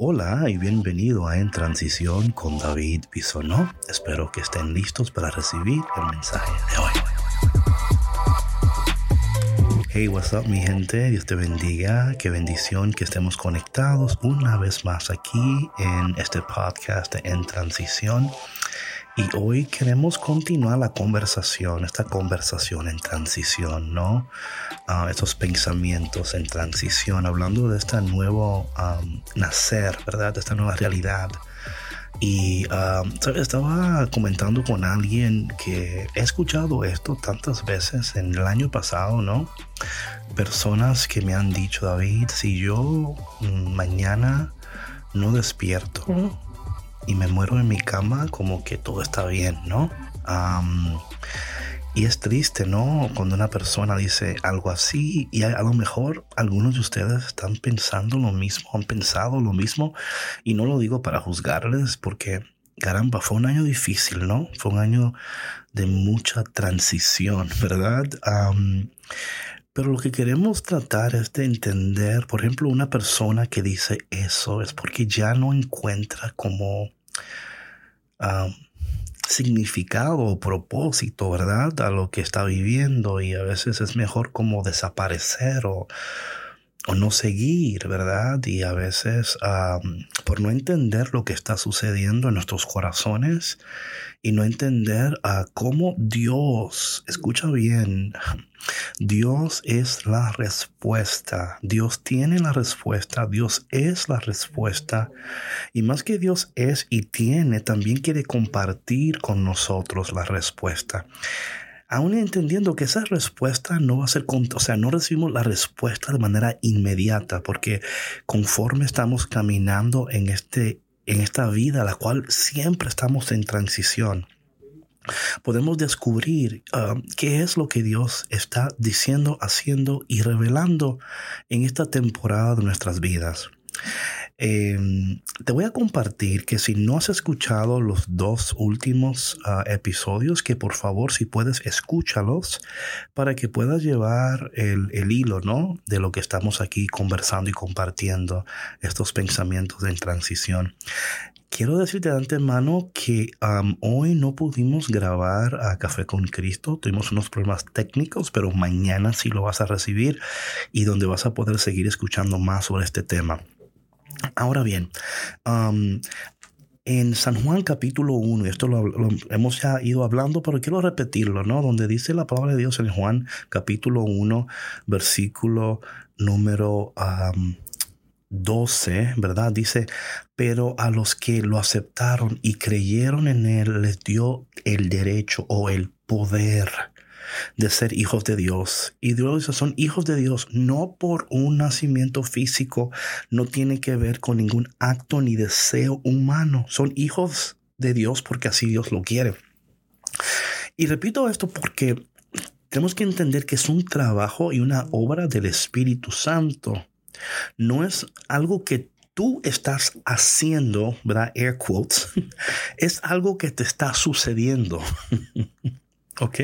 Hola y bienvenido a En Transición con David Bisonó. Espero que estén listos para recibir el mensaje de hoy. Hey, what's up mi gente? Dios te bendiga. Qué bendición que estemos conectados una vez más aquí en este podcast de En Transición. Y hoy queremos continuar la conversación, esta conversación en transición, ¿no? Uh, estos pensamientos en transición, hablando de este nuevo nacer, ¿verdad? De esta nueva realidad. Y estaba comentando con alguien que he escuchado esto tantas veces en el año pasado, ¿no? Personas que me han dicho, David, si yo mm, mañana no despierto, y me muero en mi cama como que todo está bien, ¿no? y es triste, ¿no? Cuando una persona dice algo así y a, lo mejor algunos de ustedes están pensando lo mismo, han pensado lo mismo y no lo digo para juzgarles porque, caramba, fue un año difícil, ¿no? Fue un año de mucha transición, ¿verdad? pero lo que queremos tratar es de entender, por ejemplo, una persona que dice eso es porque ya no encuentra significado o propósito, ¿verdad? A lo que está viviendo y a veces es mejor como desaparecer o, o no seguir, ¿verdad? Y a veces por no entender lo que está sucediendo en nuestros corazones y no entender a cómo Dios, escucha bien, Dios es la respuesta, Dios tiene la respuesta, Dios es la respuesta y más que Dios es y tiene, también quiere compartir con nosotros la respuesta aún entendiendo que esa respuesta no va a ser, o sea, no recibimos la respuesta de manera inmediata, porque conforme estamos caminando en, este, en esta vida, la cual siempre estamos en transición, podemos descubrir um, qué es lo que Dios está diciendo, haciendo y revelando en esta temporada de nuestras vidas. Em, te voy a compartir que si no has escuchado los dos últimos ah, episodios, que por favor si puedes escúchalos para que puedas llevar el, hilo, ¿no? De lo que estamos aquí conversando y compartiendo estos pensamientos en transición. Quiero decirte de antemano que hoy no pudimos grabar a Café con Cristo, tuvimos unos problemas técnicos, pero mañana sí lo vas a recibir y donde vas a poder seguir escuchando más sobre este tema. Ahora bien, en San Juan capítulo 1, y esto lo, hemos ya ido hablando, pero quiero repetirlo, ¿no? Donde dice la palabra de Dios en Juan capítulo 1, versículo número 12, ¿verdad? Dice, pero a los que lo aceptaron y creyeron en Él les dio el derecho o el poder de ser hijos de Dios. Y Dios son hijos de Dios no por un nacimiento físico, no tiene que ver con ningún acto ni deseo humano. Son hijos de Dios porque así Dios lo quiere. Y repito esto porque tenemos que entender que es un trabajo y una obra del Espíritu Santo. No es algo que tú estás haciendo, ¿verdad? Air quotes. Es algo que te está sucediendo. ¿Ok?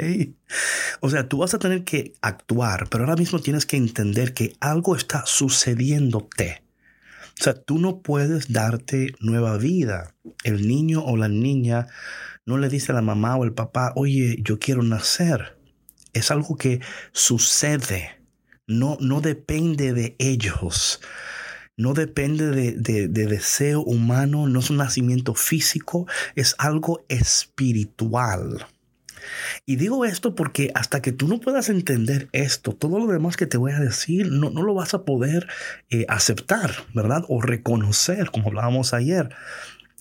O sea, tú vas a tener que actuar, pero ahora mismo tienes que entender que algo está sucediéndote. O sea, tú no puedes darte nueva vida. El niño o la niña no le dice a la mamá o el papá, oye, yo quiero nacer. Es algo que sucede. No, no depende de ellos. No depende de, de, de deseo humano. No es un nacimiento físico. Es algo espiritual. Y digo esto porque hasta que tú no puedas entender esto, todo lo demás que te voy a decir, no, no lo vas a poder eh, aceptar, ¿verdad? O reconocer, como hablábamos ayer.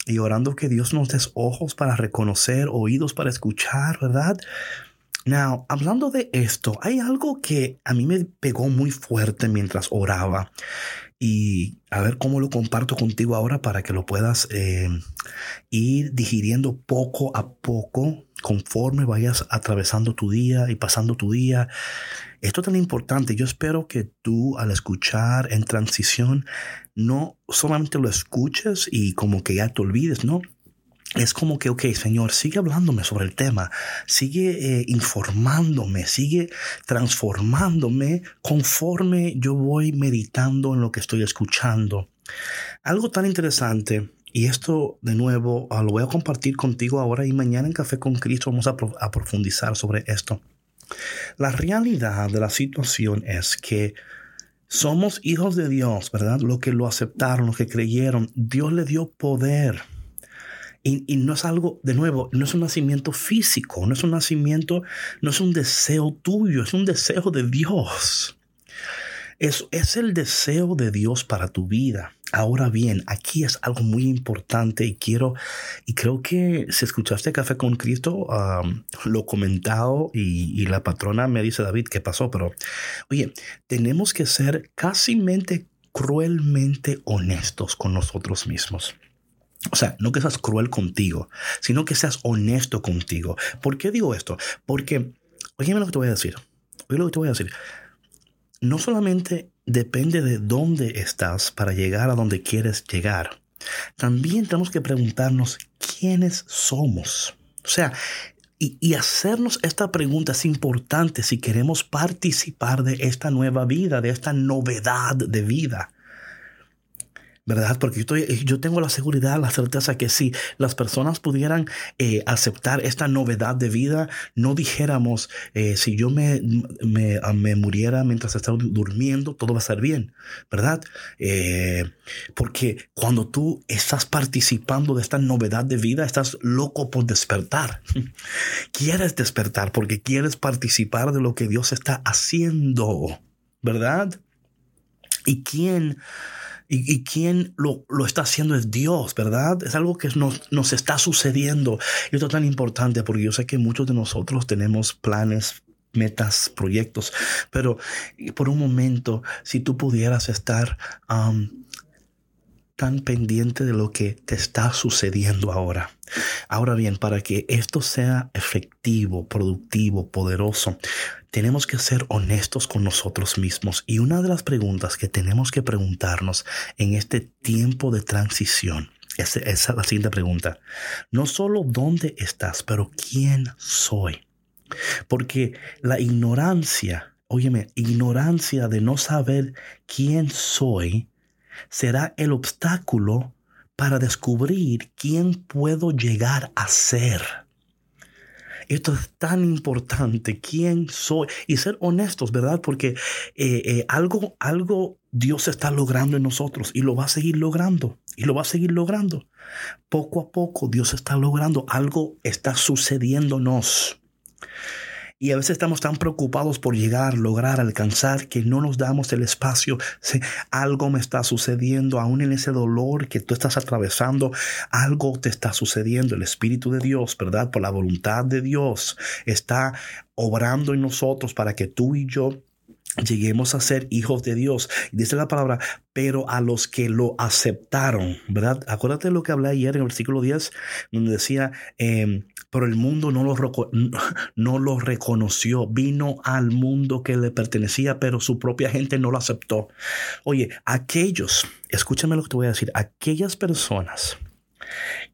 Y orando que Dios nos des ojos para reconocer, oídos para escuchar, ¿verdad? Now, hablando de esto, hay algo que a mí me pegó muy fuerte mientras oraba y a ver cómo lo comparto contigo ahora para que lo puedas eh, ir digiriendo poco a poco conforme vayas atravesando tu día y pasando tu día. Esto es tan importante. Yo espero que tú al escuchar en transición no solamente lo escuches y como que ya te olvides, no, es como que, ok, Señor, sigue hablándome sobre el tema, sigue eh, informándome, sigue transformándome conforme yo voy meditando en lo que estoy escuchando. Algo tan interesante, y esto de nuevo ah, lo voy a compartir contigo ahora y mañana en Café con Cristo vamos a, profundizar sobre esto. La realidad de la situación es que somos hijos de Dios, ¿verdad? Lo que lo aceptaron, los que creyeron, Dios le dio poder. Y, no es algo, de nuevo, no es un nacimiento físico, no es un nacimiento, no es un deseo tuyo, es un deseo de Dios. Es, es el deseo de Dios para tu vida. Ahora bien, aquí es algo muy importante y quiero, y creo que si escuchaste Café con Cristo, lo comentado y, y, la patrona me dice, David, ¿qué pasó? Pero, oye, tenemos que ser casi cruelmente honestos con nosotros mismos. O sea, no que seas cruel contigo, sino que seas honesto contigo. ¿Por qué digo esto? Porque, oye, lo que te voy a decir. Oye lo que te voy a decir. No solamente depende de dónde estás para llegar a donde quieres llegar. También tenemos que preguntarnos quiénes somos. O sea, y, y, hacernos esta pregunta es importante si queremos participar de esta nueva vida, de esta novedad de vida. ¿Verdad? Porque yo, yo tengo la seguridad, la certeza que si las personas pudieran eh, aceptar esta novedad de vida, no dijéramos, eh, si yo me, me, me, muriera mientras estaba durmiendo, todo va a estar bien, ¿verdad? Eh, porque cuando tú estás participando de esta novedad de vida, estás loco por despertar. quieres despertar porque quieres participar de lo que Dios está haciendo, ¿verdad? ¿Y quién? Y, quien lo, está haciendo es Dios, ¿verdad? Es algo que nos, nos está sucediendo. Y esto es tan importante porque yo sé que muchos de nosotros tenemos planes metas, proyectos, pero por un momento, si tú pudieras estar tan pendiente de lo que te está sucediendo ahora. Ahora bien, para que esto sea efectivo, productivo, poderoso, tenemos que ser honestos con nosotros mismos. Y una de las preguntas que tenemos que preguntarnos en este tiempo de transición es, es la siguiente pregunta. No solo dónde estás, pero quién soy. Porque la ignorancia, óyeme, ignorancia de no saber quién soy, será el obstáculo para descubrir quién puedo llegar a ser. Esto es tan importante, quién soy y ser honestos, ¿verdad? Porque eh, eh, algo, algo Dios está logrando en nosotros y lo va a seguir logrando y lo va a seguir logrando. Poco a poco Dios está logrando, algo está sucediéndonos. Y a veces estamos tan preocupados por llegar, lograr, alcanzar, que no nos damos el espacio. Si algo me está sucediendo, aún en ese dolor que tú estás atravesando, algo te está sucediendo. El Espíritu de Dios, ¿verdad? Por la voluntad de Dios, está obrando en nosotros para que tú y yo lleguemos a ser hijos de Dios. Dice la palabra, pero a los que lo aceptaron, ¿verdad? Acuérdate de lo que hablé ayer en el versículo 10, donde decía, em, pero el mundo no lo, no lo reconoció, vino al mundo que le pertenecía, pero su propia gente no lo aceptó. Oye, aquellos, escúchame lo que te voy a decir, aquellas personas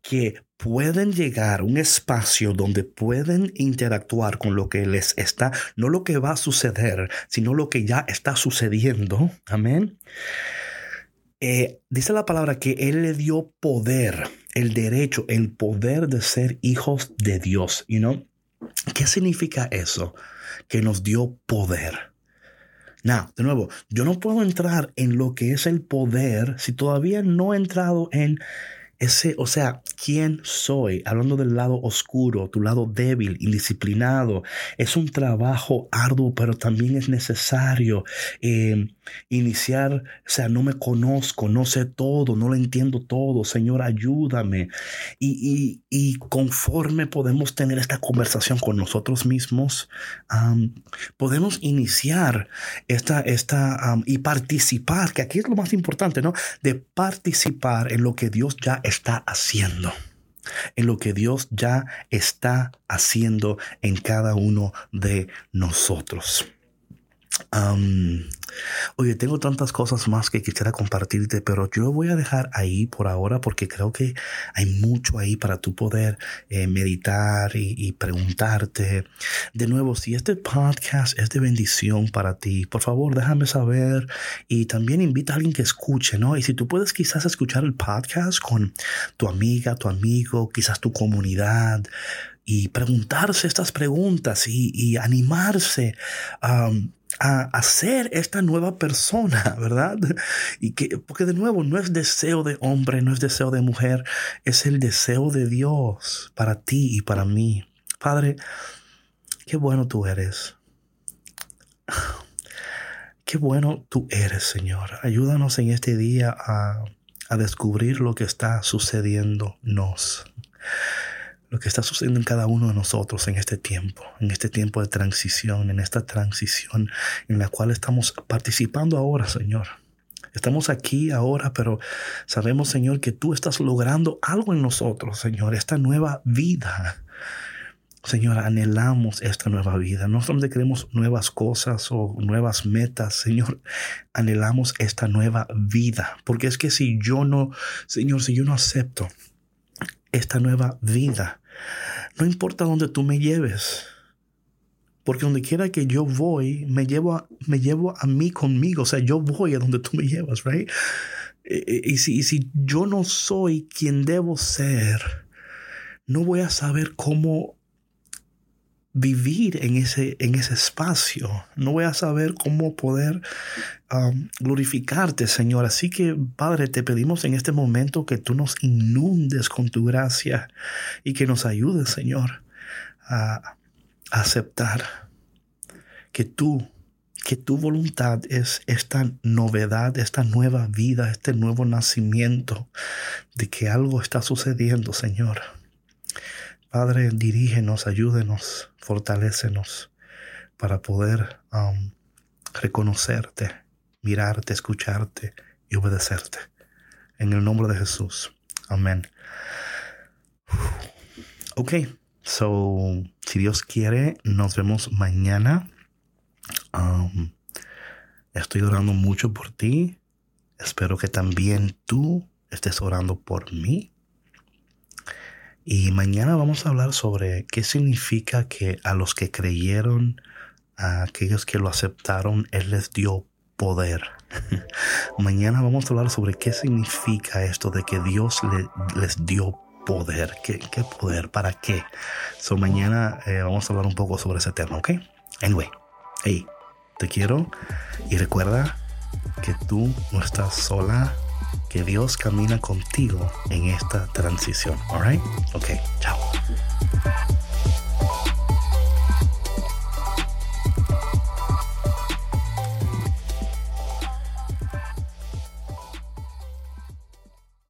que pueden llegar a un espacio donde pueden interactuar con lo que les está, no lo que va a suceder, sino lo que ya está sucediendo. Amén. Eh, dice la palabra que Él le dio poder, el derecho, el poder de ser hijos de Dios. You know? ¿Qué significa eso? Que nos dio poder. Now, de nuevo, yo no puedo entrar en lo que es el poder si todavía no he entrado en ese, o sea, ¿quién soy? Hablando del lado oscuro, tu lado débil, indisciplinado. Es un trabajo arduo, pero también es necesario eh, iniciar, o sea, no me conozco, no sé todo, no lo entiendo todo. Señor, ayúdame. Y, y, conforme podemos tener esta conversación con nosotros mismos, podemos iniciar esta, esta y participar, que aquí es lo más importante, ¿no? De participar en lo que Dios ya está haciendo, en lo que Dios ya está haciendo en cada uno de nosotros. Oye, tengo tantas cosas más que quisiera compartirte, pero yo voy a dejar ahí por ahora porque creo que hay mucho ahí para tú poder eh, meditar y, preguntarte. De nuevo, si este podcast es de bendición para ti, por favor déjame saber y también invita a alguien que escuche, ¿no? Y si tú puedes quizás escuchar el podcast con tu amiga, tu amigo, quizás tu comunidad, y preguntarse estas preguntas y, animarse a a, ser esta nueva persona, ¿verdad? Y que, porque de nuevo, no es deseo de hombre, no es deseo de mujer, es el deseo de Dios para ti y para mí. Padre, qué bueno tú eres. Qué bueno tú eres, Señor. Ayúdanos en este día a, a descubrir lo que está sucediéndonos lo que está sucediendo en cada uno de nosotros en este tiempo, en este tiempo de transición, en esta transición en la cual estamos participando ahora, Señor. Estamos aquí ahora, pero sabemos, Señor, que tú estás logrando algo en nosotros, Señor, esta nueva vida. Señor, anhelamos esta nueva vida. No solamente queremos nuevas cosas o nuevas metas, Señor, anhelamos esta nueva vida. Porque es que si yo no, Señor, si yo no acepto esta nueva vida. No importa dónde tú me lleves. Porque donde quiera que yo voy, me llevo a, me llevo a mí conmigo. O sea, yo voy a donde tú me llevas, right? Y, si, y si yo no soy quien debo ser, no voy a saber cómo vivir en ese, en ese espacio. No voy a saber cómo poder um, glorificarte, Señor. Así que, Padre, te pedimos en este momento que tú nos inundes con tu gracia y que nos ayudes, Señor, a, aceptar que tú, que tu voluntad es esta novedad, esta nueva vida, este nuevo nacimiento, de que algo está sucediendo, Señor. Padre, dirígenos, ayúdenos, fortalécenos para poder um, reconocerte, mirarte, escucharte y obedecerte. En el nombre de Jesús. Amén. Ok, so, si Dios quiere, nos vemos mañana. Um, estoy orando mucho por ti. Espero que también tú estés orando por mí. Y mañana vamos a hablar sobre qué significa que a los que creyeron, a aquellos que lo aceptaron, Él les dio poder. mañana vamos a hablar sobre qué significa esto de que Dios les dio poder. ¿Qué, poder? ¿Para qué? So mañana eh, vamos a hablar un poco sobre ese tema, ¿ok? Anyway, hey, te quiero y recuerda que tú no estás sola que Dios camina contigo en esta transición. All right? Ok, chao.